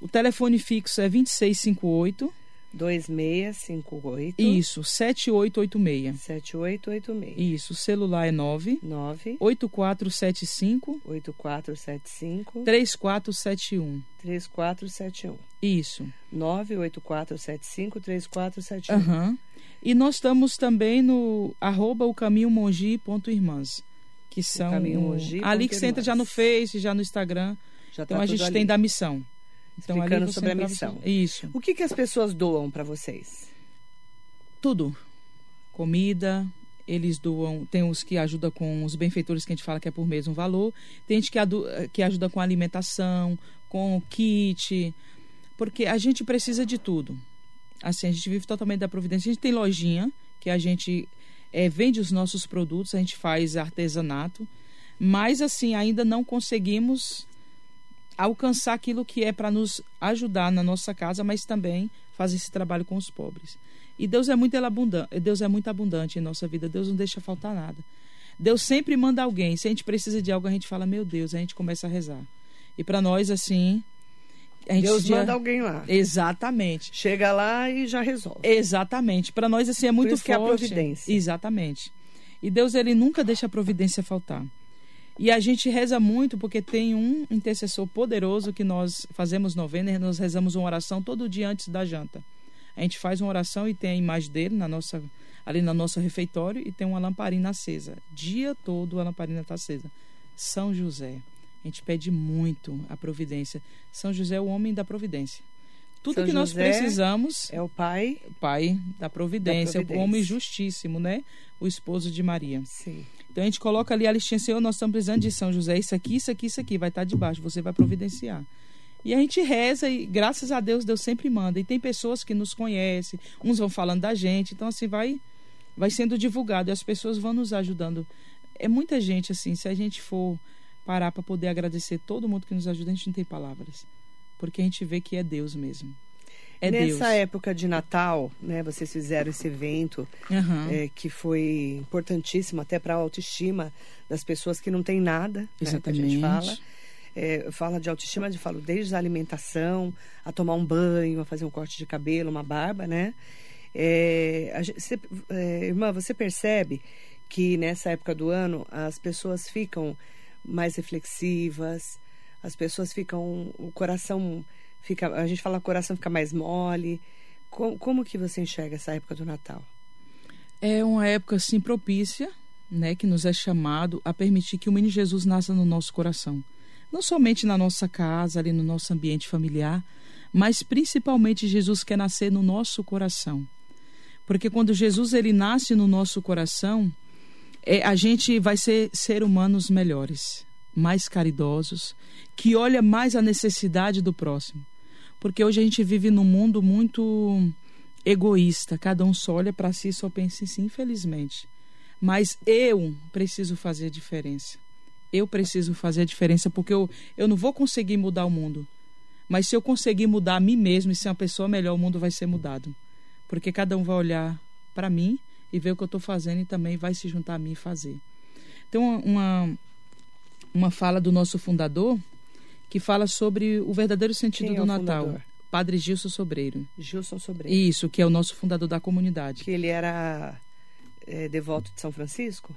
O telefone fixo é 2658 2658. Isso, 7886. 7886. Isso, celular é 9 9 8475 8475 3471. 3471. Isso. 98475 3471. Aham. E nós estamos também no arroba o caminho mongi.irmãs, que são Caminho Mogi ali que você entra já no Face, já no Instagram. Já Então tá a gente ali. tem da missão. Então Explicando você sobre a missão. Isso. O que, que as pessoas doam para vocês? Tudo. Comida, eles doam. Tem os que ajudam com os benfeitores que a gente fala que é por um valor. Tem gente que, adu- que ajuda com alimentação, com kit. Porque a gente precisa de tudo. Assim, a gente vive totalmente da providência. A gente tem lojinha que a gente eh, vende os nossos produtos, a gente faz artesanato. Mas, assim, ainda não conseguimos alcançar aquilo que é para nos ajudar na nossa casa, mas também fazer esse trabalho com os pobres. E Deus é muito abundante, Deus é muito abundante em nossa vida, Deus não deixa faltar nada. Deus sempre manda alguém. Se a gente precisa de algo, a gente fala, meu Deus, a gente começa a rezar. E para nós, assim. Deus já- manda alguém lá. Exatamente. Chega lá e já resolve. Exatamente. Para nós, assim, é muito isso que é a forte. providência. Exatamente. E Deus, ele nunca deixa a providência faltar. E a gente reza muito porque tem um intercessor poderoso que nós fazemos novena e nós rezamos uma oração todo dia antes da janta. A gente faz uma oração e tem a imagem dele na nossa, ali no nosso refeitório e tem uma lamparina acesa. Dia todo a lamparina está acesa. São José. A gente pede muito a providência. São José é o homem da providência. Tudo São que nós José precisamos É o pai? pai da providência, Da providência. o homem justíssimo, né? O esposo de Maria. Sim. Então a gente coloca ali a listinha, Senhor, nós estamos precisando de São José, isso aqui, isso aqui, isso aqui, vai estar debaixo, você vai providenciar. E a gente reza e graças a Deus Deus sempre manda. E tem pessoas que nos conhecem, uns vão falando da gente, então assim vai vai sendo divulgado e as pessoas vão nos ajudando. É muita gente assim, se a gente for parar para poder agradecer todo mundo que nos ajuda, a gente não tem palavras. Porque a gente vê que é Deus mesmo. É Nessa Deus. época de Natal, né, vocês fizeram esse evento Aham. é, que foi importantíssimo até para a autoestima das pessoas que não têm nada, né, que a Exatamente. gente fala. É, fala de autoestima, eu falo desde a alimentação, a tomar um banho, a fazer um corte de cabelo, uma barba, né? É, gente- é, irmã, você percebe que nessa época do ano as pessoas ficam mais reflexivas, as pessoas ficam, o coração fica, a gente fala o coração fica mais mole. Como, como que você enxerga essa época do Natal? É uma época assim propícia, né, que nos é chamado a permitir que o menino Jesus nasça no nosso coração. Não somente na nossa casa, ali no nosso ambiente familiar, mas principalmente Jesus quer nascer no nosso coração. Porque quando Jesus ele nasce no nosso coração, é, a gente vai ser ser humanos melhores, mais caridosos, que olha mais a necessidade do próximo. Porque hoje a gente vive num mundo muito egoísta, cada um só olha para si e só pensa em si, infelizmente. Mas eu preciso fazer a diferença. Eu preciso fazer a diferença porque eu, eu não vou conseguir mudar o mundo. Mas se eu conseguir mudar a mim mesmo e ser uma pessoa melhor, o mundo vai ser mudado. Porque cada um vai olhar para mim e ver o que eu estou fazendo e também vai se juntar a mim e fazer. Uma, uma, uma fala do nosso fundador que fala sobre o verdadeiro sentido Quem é do o Natal. fundador? Padre Gilson Sobreiro. Gilson Sobreiro. Isso, que é o nosso fundador da comunidade. Que ele era é, devoto de São Francisco?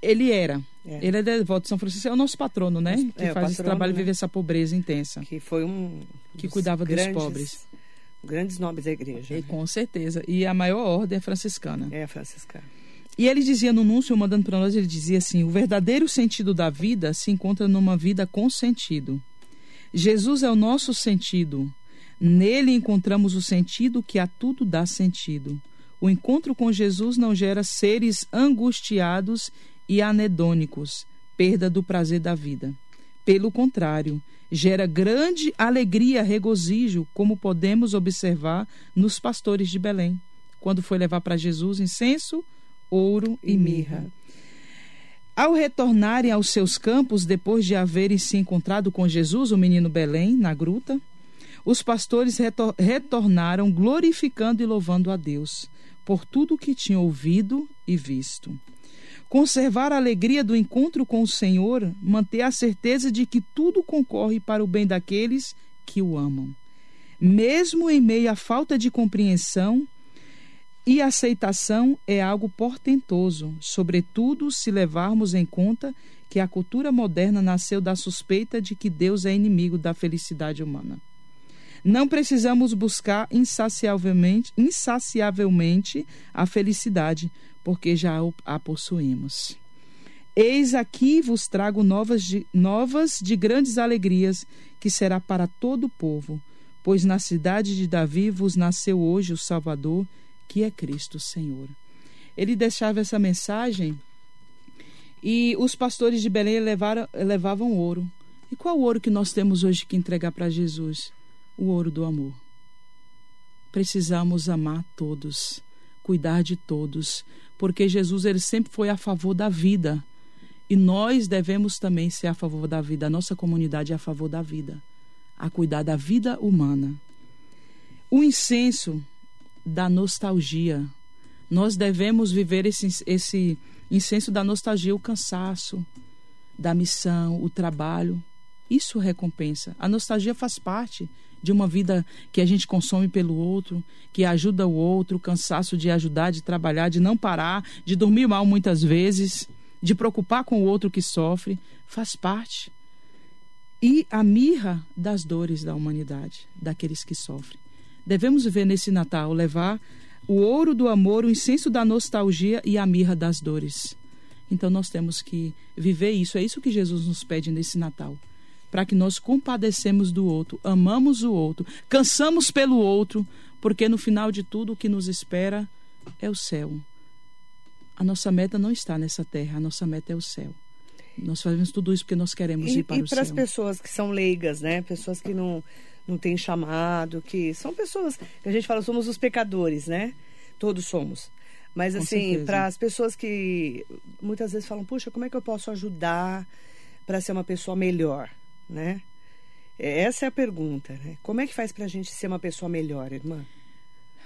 Ele era. É. Ele é devoto de São Francisco, é o nosso patrono, né? Que é, faz esse patrono, trabalho e né? vive essa pobreza intensa. Que foi um. Que dos cuidava dos grandes- pobres. Grandes nomes da igreja. E, né? com certeza. E a maior ordem é franciscana. É, franciscana. E ele dizia no anúncio, mandando para nós, ele dizia assim: o verdadeiro sentido da vida se encontra numa vida com sentido. Jesus é o nosso sentido. Nele encontramos o sentido que a tudo dá sentido. O encontro com Jesus não gera seres angustiados e anedônicos, perda do prazer da vida. Pelo contrário, gera grande alegria, regozijo, como podemos observar nos pastores de Belém, quando foi levar para Jesus incenso, ouro e, E mirra. Ao retornarem aos seus campos, depois de haverem se encontrado com Jesus, o menino Belém, na gruta, os pastores retor- retornaram glorificando e louvando a Deus por tudo o que tinham ouvido e visto. Conservar a alegria do encontro com o Senhor, manter a certeza de que tudo concorre para o bem daqueles que o amam. mesmo em meio à falta de compreensão e aceitação, é algo portentoso, sobretudo se levarmos em conta que a cultura moderna nasceu da suspeita de que Deus é inimigo da felicidade humana. Não precisamos buscar insaciavelmente, insaciavelmente a felicidade, porque já a possuímos. Eis aqui vos trago novas de, novas de grandes alegrias, que será para todo o povo, pois na cidade de Davi vos nasceu hoje o Salvador, que é Cristo Senhor. Ele deixava essa mensagem e os pastores de Belém levaram, levavam ouro. E qual ouro que nós temos hoje que entregar para Jesus? O ouro do amor. Precisamos amar todos, cuidar de todos, porque Jesus ele sempre foi a favor da vida. E nós devemos também ser a favor da vida. A nossa comunidade é a favor da vida, a cuidar da vida humana. O incenso da nostalgia. Nós devemos viver esse, esse incenso da nostalgia, o cansaço, da missão, o trabalho. Isso recompensa. A nostalgia faz parte de uma vida que a gente consome pelo outro, que ajuda o outro, o cansaço de ajudar, de trabalhar, de não parar, de dormir mal muitas vezes, de preocupar com o outro que sofre, faz parte. E a mirra das dores da humanidade, daqueles que sofrem. Devemos viver nesse Natal, levar o ouro do amor, o incenso da nostalgia e a mirra das dores. Então nós temos que viver isso. É isso que Jesus nos pede nesse Natal para que nós compadecemos do outro, amamos o outro, cansamos pelo outro, porque no final de tudo o que nos espera é o céu. A nossa meta não está nessa terra, a nossa meta é o céu. Nós fazemos tudo isso porque nós queremos e, ir para o céu. E para as pessoas que são leigas, né? Pessoas que não, não têm chamado, que são pessoas que a gente fala, somos os pecadores, né? Todos somos. Mas Com assim, para as pessoas que muitas vezes falam, puxa, como é que eu posso ajudar para ser uma pessoa melhor? né? É, essa é a pergunta, né? Como é que faz para a gente ser uma pessoa melhor, irmã?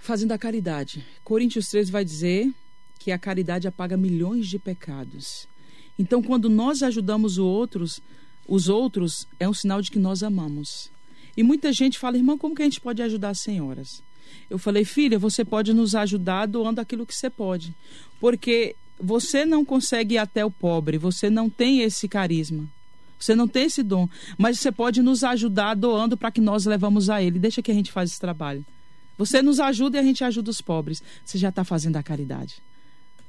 Fazendo a caridade. Coríntios 13 vai dizer que a caridade apaga milhões de pecados. Então, quando nós ajudamos os outros, os outros é um sinal de que nós amamos. E muita gente fala, irmão, como que a gente pode ajudar as senhoras? Eu falei, filha, você pode nos ajudar doando aquilo que você pode. Porque você não consegue ir até o pobre, você não tem esse carisma. Você não tem esse dom, mas você pode nos ajudar doando para que nós levamos a Ele. Deixa que a gente faz esse trabalho. Você nos ajuda e a gente ajuda os pobres. Você já está fazendo a caridade.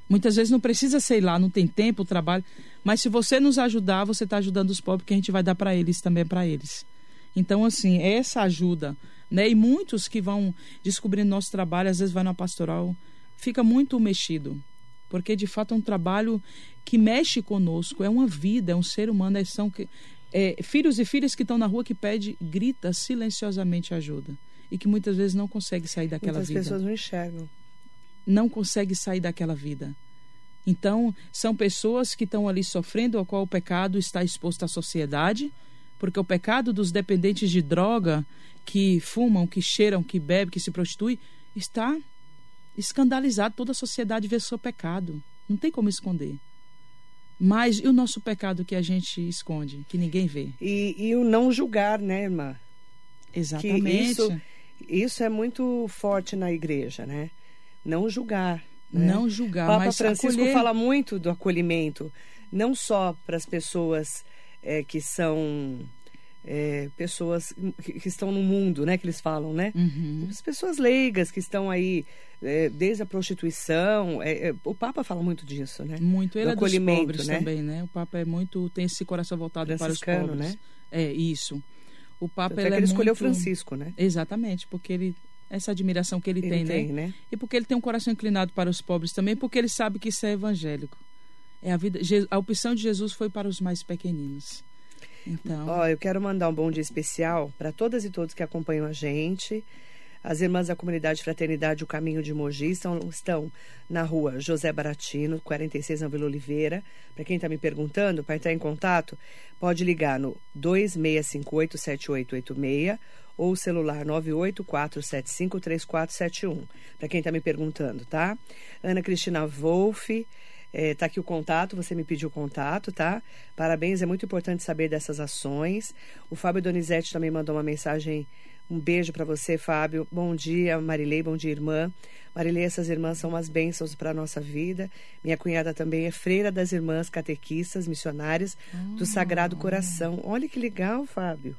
Muitas vezes não precisa, sei lá, não tem tempo, trabalho. Mas se você nos ajudar, você está ajudando os pobres, que a gente vai dar para eles também para eles. Então, assim, essa ajuda, né? E muitos que vão descobrindo nosso trabalho, às vezes vai na pastoral, fica muito mexido porque de fato é um trabalho que mexe conosco, é uma vida, é um ser humano, é, são é, filhos e filhas que estão na rua que pede, grita silenciosamente ajuda e que muitas vezes não consegue sair daquela muitas vida. Muitas pessoas não enxergam. Não consegue sair daquela vida. Então, são pessoas que estão ali sofrendo, ao qual o pecado está exposto à sociedade, porque o pecado dos dependentes de droga, que fumam, que cheiram, que bebem, que se prostituem, está escandalizado, toda a sociedade vê seu pecado. Não tem como esconder. Mas e o nosso pecado que a gente esconde, que ninguém vê? E, e o não julgar, né, irmã? Exatamente. Isso, isso, é muito forte na igreja, né? Não julgar. Né? Não julgar, Papa mas Francisco acolher... fala muito do acolhimento, não só para as pessoas é, que são é, pessoas que, que, estão no mundo, né? Que eles falam, né? Uhum. As pessoas leigas que estão aí é, desde a prostituição. É, é o Papa fala muito disso, né? Muito. Ele Do é acolhimento, pobres né? também, né? O Papa é muito tem esse coração voltado para os pobres. né? É isso. O Papa Até ele que ele é escolheu muito... Francisco, né? Exatamente, porque ele essa admiração que ele, ele tem, tem né? né? E porque ele tem um coração inclinado para os pobres também, porque ele sabe que isso é evangélico. É a vida. A opção de Jesus foi para os mais pequeninos. Então. Ó, eu quero mandar um bom dia especial para todas e todos que acompanham a gente. As irmãs da comunidade Fraternidade O Caminho de Mogi estão, na rua José Baratino, 46 na Vila Oliveira. Para quem está me perguntando, para entrar em contato, pode ligar no 26587886 ou celular 984753471. Para quem está me perguntando, tá? Ana Cristina Wolff. É, tá aqui o contato, você me pediu o contato, tá? Parabéns, é muito importante saber dessas ações. O Fábio Donizete também mandou uma mensagem Um beijo para você, Fábio. Bom dia, Marilei. Bom dia, irmã. Marilei, essas irmãs são umas bênçãos para a nossa vida. Minha cunhada também é freira das irmãs catequistas, missionárias do Sagrado Coração. Olha que legal, Fábio.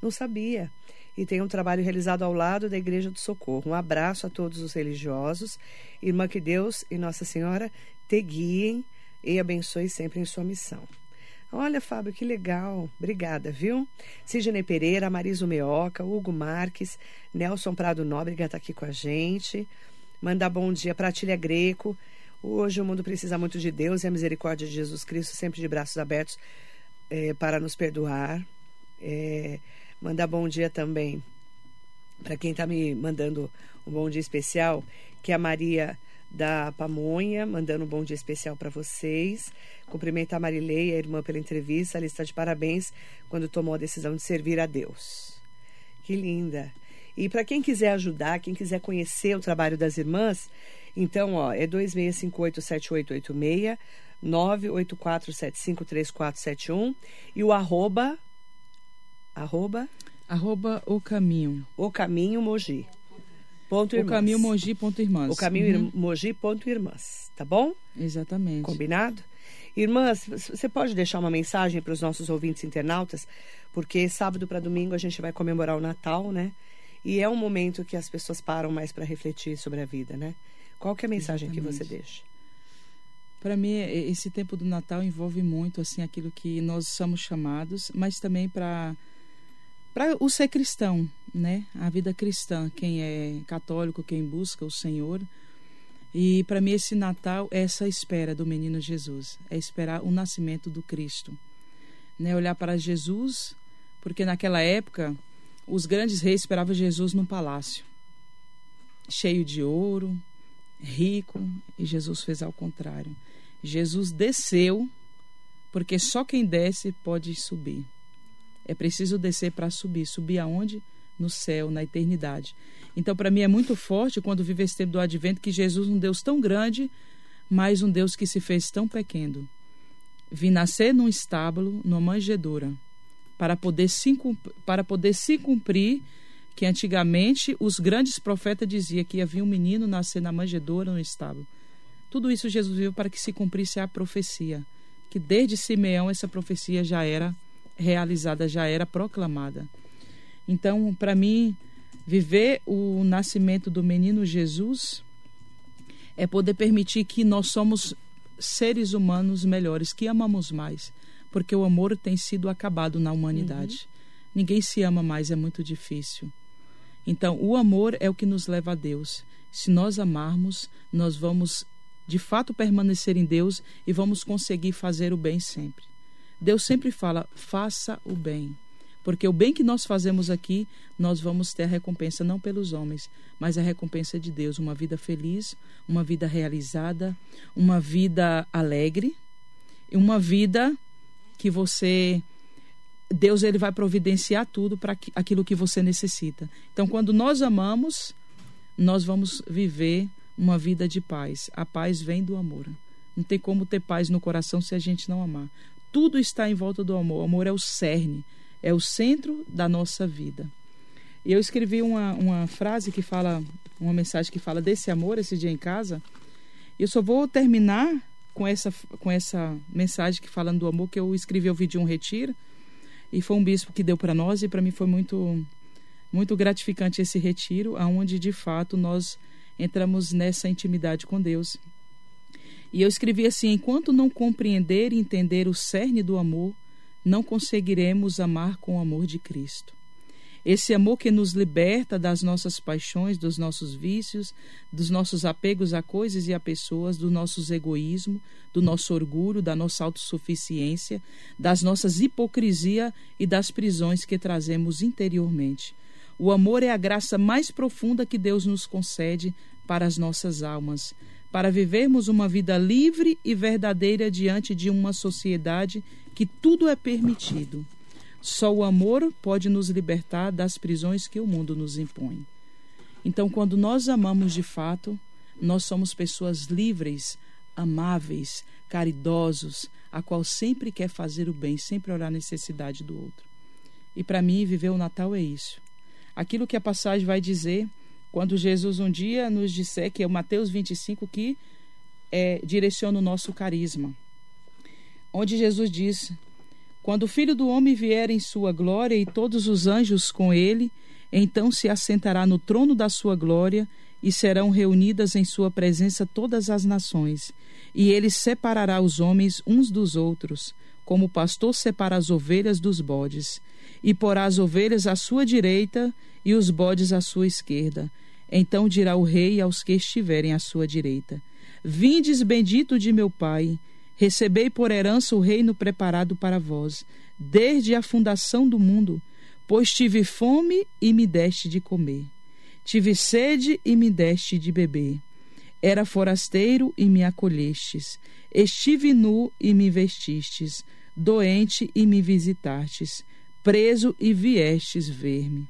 Não sabia. E tem um trabalho realizado ao lado da Igreja do Socorro. Um abraço a todos os religiosos. Irmã, que Deus e Nossa Senhora te guiem e abençoe sempre em sua missão. Olha, Fábio, que legal. Obrigada, viu? Sidney Pereira, Mariso Meoca, Hugo Marques, Nelson Prado Nóbrega está aqui com a gente. Manda bom dia para Tília Greco. Hoje o mundo precisa muito de Deus e a misericórdia de Jesus Cristo, sempre de braços abertos é, para nos perdoar. É, mandar bom dia também para quem está me mandando um bom dia especial, que é a Maria da Pamonha, mandando um bom dia especial para vocês. Cumprimenta a Marilei, a irmã, pela entrevista. Ela está de parabéns quando tomou a decisão de servir a Deus. Que linda! E para quem quiser ajudar, quem quiser conhecer o trabalho das irmãs, então, ó, é 26587886, 984753471 e o arroba, arroba... Arroba o caminho. O caminho Mogi. Ponto o caminho Mogi ponto irmãs. O caminho uhum. Mogi ponto irmãs, tá bom? Exatamente. Combinado? Irmãs, você pode deixar uma mensagem para os nossos ouvintes internautas, porque sábado para domingo a gente vai comemorar o Natal, né? E é um momento que as pessoas param mais para refletir sobre a vida, né? Qual que é a mensagem Exatamente. que você deixa? Para mim, esse tempo do Natal envolve muito assim aquilo que nós somos chamados, mas também para para o ser cristão, né? A vida cristã, quem é católico, quem busca o Senhor, e para mim esse Natal é essa espera do menino Jesus, é esperar o nascimento do Cristo. Né? Olhar para Jesus, porque naquela época os grandes reis esperavam Jesus num palácio, cheio de ouro, rico, e Jesus fez ao contrário. Jesus desceu, porque só quem desce pode subir. É preciso descer para subir. Subir aonde? No céu, na eternidade. Então, para mim é muito forte quando vive esse tempo do advento que Jesus, um Deus tão grande, mas um Deus que se fez tão pequeno. Vi nascer num estábulo, numa manjedoura, para poder se, para poder se cumprir que antigamente os grandes profetas diziam que havia um menino nascer na manjedoura, no estábulo. Tudo isso Jesus viu para que se cumprisse a profecia, que desde Simeão essa profecia já era realizada, já era proclamada. Então, para mim, Viver o nascimento do menino Jesus é poder permitir que nós somos seres humanos melhores, que amamos mais, porque o amor tem sido acabado na humanidade. Uhum. Ninguém se ama mais, é muito difícil. Então, o amor é o que nos leva a Deus. Se nós amarmos, nós vamos de fato permanecer em Deus e vamos conseguir fazer o bem sempre. Deus sempre fala: faça o bem. Porque o bem que nós fazemos aqui, nós vamos ter a recompensa não pelos homens, mas a recompensa de Deus, uma vida feliz, uma vida realizada, uma vida alegre, uma vida que você Deus ele vai providenciar tudo para aquilo que você necessita. Então, quando nós amamos, nós vamos viver uma vida de paz. A paz vem do amor. Não tem como ter paz no coração se a gente não amar. Tudo está em volta do amor. O amor é o cerne é o centro da nossa vida. E eu escrevi uma, uma frase que fala, uma mensagem que fala desse amor esse dia em casa. E eu só vou terminar com essa, com essa mensagem que falando do amor que eu escrevi, eu vi de um retiro. E foi um bispo que deu para nós e para mim foi muito muito gratificante esse retiro, aonde de fato nós entramos nessa intimidade com Deus. E eu escrevi assim: enquanto não compreender e entender o cerne do amor, não conseguiremos amar com o amor de Cristo. Esse amor que nos liberta das nossas paixões, dos nossos vícios, dos nossos apegos a coisas e a pessoas, do nosso egoísmo, do nosso orgulho, da nossa autossuficiência, das nossas hipocrisia e das prisões que trazemos interiormente. O amor é a graça mais profunda que Deus nos concede para as nossas almas para vivermos uma vida livre e verdadeira diante de uma sociedade que tudo é permitido. Só o amor pode nos libertar das prisões que o mundo nos impõe. Então, quando nós amamos de fato, nós somos pessoas livres, amáveis, caridosos, a qual sempre quer fazer o bem, sempre olhar a necessidade do outro. E para mim, viver o Natal é isso. aquilo que a passagem vai dizer quando Jesus um dia nos disser que é o Mateus 25 que é, direciona o nosso carisma. Onde Jesus diz: Quando o Filho do Homem vier em sua glória e todos os anjos com ele, então se assentará no trono da sua glória e serão reunidas em sua presença todas as nações. E ele separará os homens uns dos outros, como o pastor separa as ovelhas dos bodes. E porá as ovelhas à sua direita e os bodes à sua esquerda. Então dirá o rei aos que estiverem à sua direita: Vindes bendito de meu Pai, recebei por herança o reino preparado para vós, desde a fundação do mundo, pois tive fome e me deste de comer. Tive sede e me deste de beber. Era forasteiro e me acolhestes. Estive nu e me vestistes. Doente e me visitastes. Preso e viestes ver-me.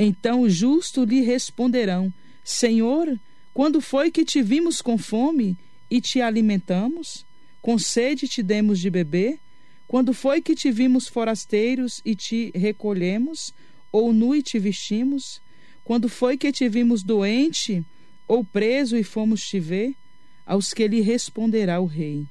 Então os justos lhe responderão: Senhor, quando foi que te vimos com fome e te alimentamos? Com sede te demos de beber? Quando foi que te vimos forasteiros e te recolhemos? Ou nu e te vestimos? Quando foi que te vimos doente ou preso e fomos te ver? Aos que lhe responderá o rei: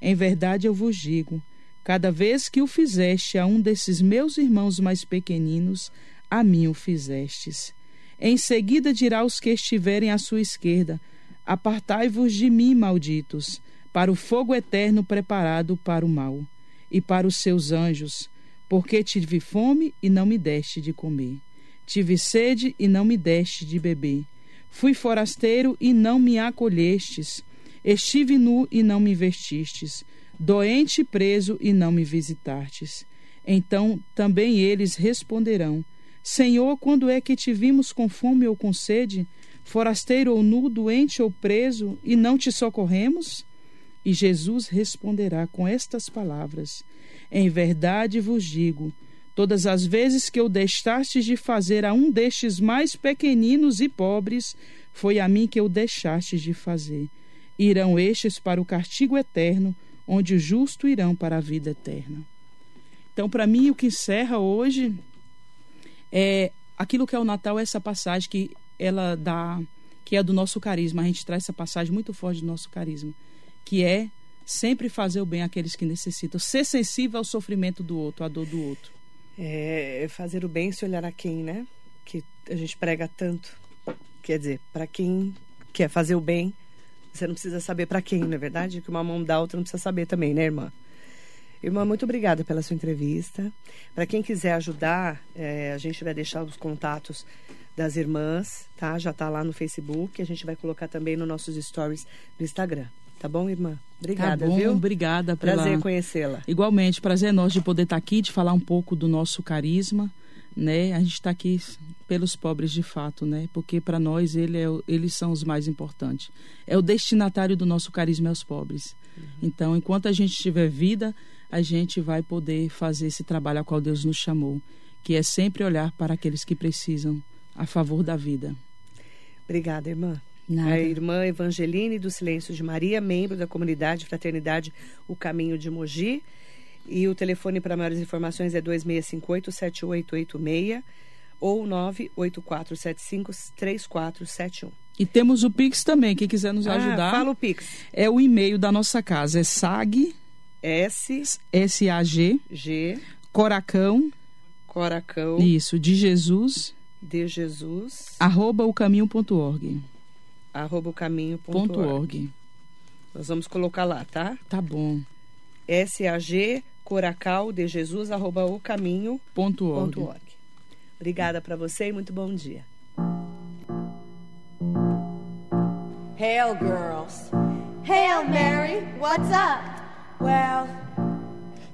Em verdade eu vos digo, cada vez que o fizeste a um desses meus irmãos mais pequeninos, a mim o fizestes. Em seguida dirá aos que estiverem à sua esquerda: Apartai-vos de mim, malditos, para o fogo eterno preparado para o mal, e para os seus anjos, porque tive fome e não me deste de comer. Tive sede e não me deste de beber. Fui forasteiro e não me acolhestes. Estive nu e não me vestistes. Doente e preso e não me visitastes. Então também eles responderão: Senhor, quando é que te vimos com fome ou com sede, forasteiro ou nu, doente ou preso, e não te socorremos? E Jesus responderá com estas palavras: Em verdade vos digo, todas as vezes que eu deixastes de fazer a um destes mais pequeninos e pobres, foi a mim que eu deixastes de fazer. Irão estes para o castigo eterno, onde os justos irão para a vida eterna. Então, para mim, o que encerra hoje é, aquilo que é o Natal é essa passagem que ela dá, que é do nosso carisma. A gente traz essa passagem muito forte do nosso carisma, que é sempre fazer o bem àqueles que necessitam, ser sensível ao sofrimento do outro, à dor do outro. É fazer o bem se olhar a quem, né? Que a gente prega tanto. Quer dizer, para quem quer fazer o bem, você não precisa saber para quem, não é verdade? Que uma mão dá, outra não precisa saber também, né, irmã? Irmã, muito obrigada pela sua entrevista. Para quem quiser ajudar, é, a gente vai deixar os contatos das irmãs, tá? Já está lá no Facebook. A gente vai colocar também nos nossos stories do Instagram. Tá bom, irmã? Obrigada, tá bom, viu? Obrigada. Pela... Prazer conhecê-la. Igualmente, prazer nosso de poder estar tá aqui, de falar um pouco do nosso carisma, né? A gente está aqui pelos pobres de fato, né? Porque para nós ele é, eles são os mais importantes. É o destinatário do nosso carisma é os pobres. Uhum. Então, enquanto a gente tiver vida, a gente vai poder fazer esse trabalho ao qual Deus nos chamou, que é sempre olhar para aqueles que precisam a favor da vida. Obrigada, irmã. Nada. A irmã Evangeline do Silêncio de Maria, membro da comunidade Fraternidade O Caminho de Mogi. E o telefone para maiores informações é 2658-7886 ou 98475-3471. E temos o Pix também, quem quiser nos ah, ajudar. Fala o Pix. É o e-mail da nossa casa, é SAG S S A G G Coracão Coracão Isso, de Jesus de Jesus arroba o caminho.org arroba o caminho.org Nós vamos colocar lá, tá? Tá bom. S A G Coracal de Jesus arroba o caminho.org. Obrigada para você e muito bom dia. Hail girls. Hail Mary, what's up? Well,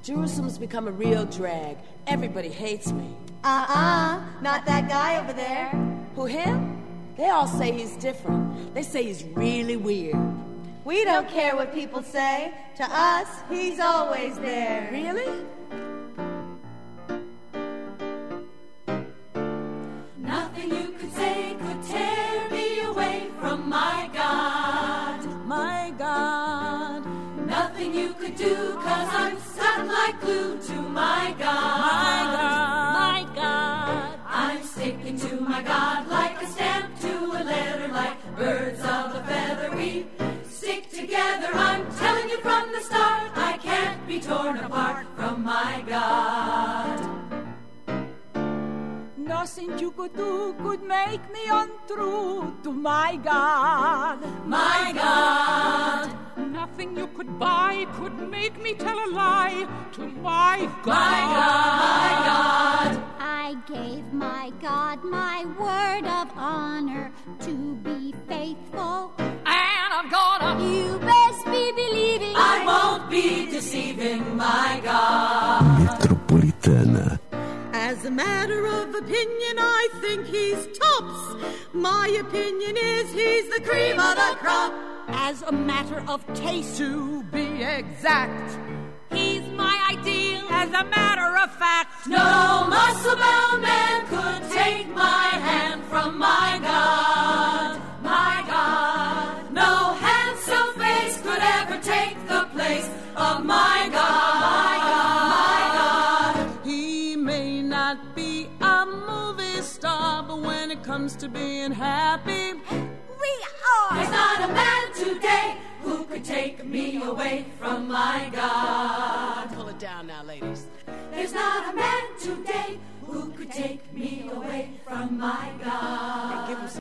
Jerusalem's become a real drag. Everybody hates me. Uh-uh, not that guy over there. Who, him? They all say he's different. They say he's really weird. We don't care what people say. To us, he's always there. Really? Glue to my God. My God. My God. I'm sticking to my God, like a stamp to a letter, like birds of a feather. We stick together. I'm telling you from the start, I can't be torn apart from my God. Nothing you could do could make me untrue to my God. My God, Nothing you could buy could make me tell a lie to my God. my God, I gave my God my word of honor to be faithful. And I'm gonna You best be believing I won't be deceiving my God. Metropolitana. As a matter of opinion, I think he's tops. My opinion is he's the cream of the crop. As a matter of taste, to be exact, he's my ideal. As a matter of fact, No muscle bound man could take my hand from my God, my God. No handsome face could ever take the place of my God, my God, my God. He may not be a movie star, but when it comes to being happy, we are. There's not a man today who could take me away from my God. Pull it down now, ladies. There's not a man today who could take me away from my God.